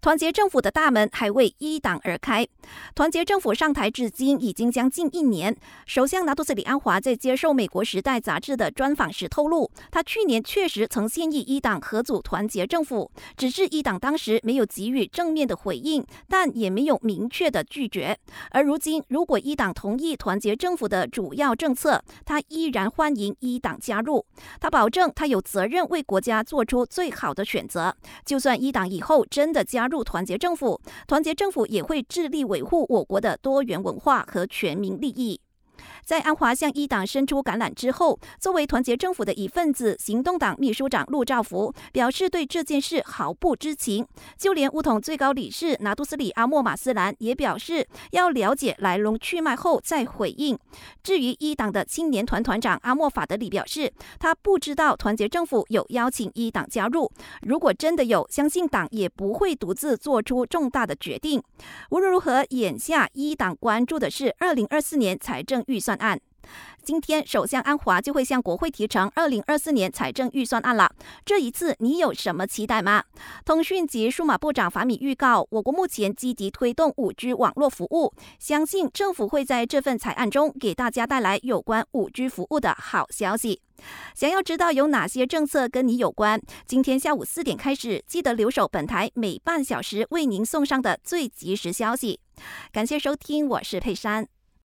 团结政府的大门还为一党而开。团结政府上台至今已经将近一年。首相拿督斯里安华在接受美国《时代》杂志的专访时透露，他去年确实曾建议一党合组团结政府，只是一党当时没有给予正面的回应，但也没有明确的拒绝。而如今，如果一党同意团结政府的主要政策，他依然欢迎一党加入。他保证，他有责任为国家做出最好的选择。就算一党以后真的加入入团结政府，团结政府也会致力维护我国的多元文化和全民利益。在安华向一党伸出橄榄之后，作为团结政府的一份子，行动党秘书长陆兆福表示对这件事毫不知情。就连乌统最高理事拿督斯里阿莫马斯兰也表示要了解来龙去脉后再回应。至于一党的青年团团长阿莫法德里表示，他不知道团结政府有邀请一党加入。如果真的有，相信党也不会独自做出重大的决定。无论如何，眼下一党关注的是二零二四年财政预算案。今天，首相安华就会向国会提呈二零二四年财政预算案了。这一次，你有什么期待吗？通讯及数码部长法米预告，我国目前积极推动五 G 网络服务，相信政府会在这份草案中给大家带来有关五 G 服务的好消息。想要知道有哪些政策跟你有关？今天下午四点开始，记得留守本台每半小时为您送上的最及时消息。感谢收听，我是佩珊。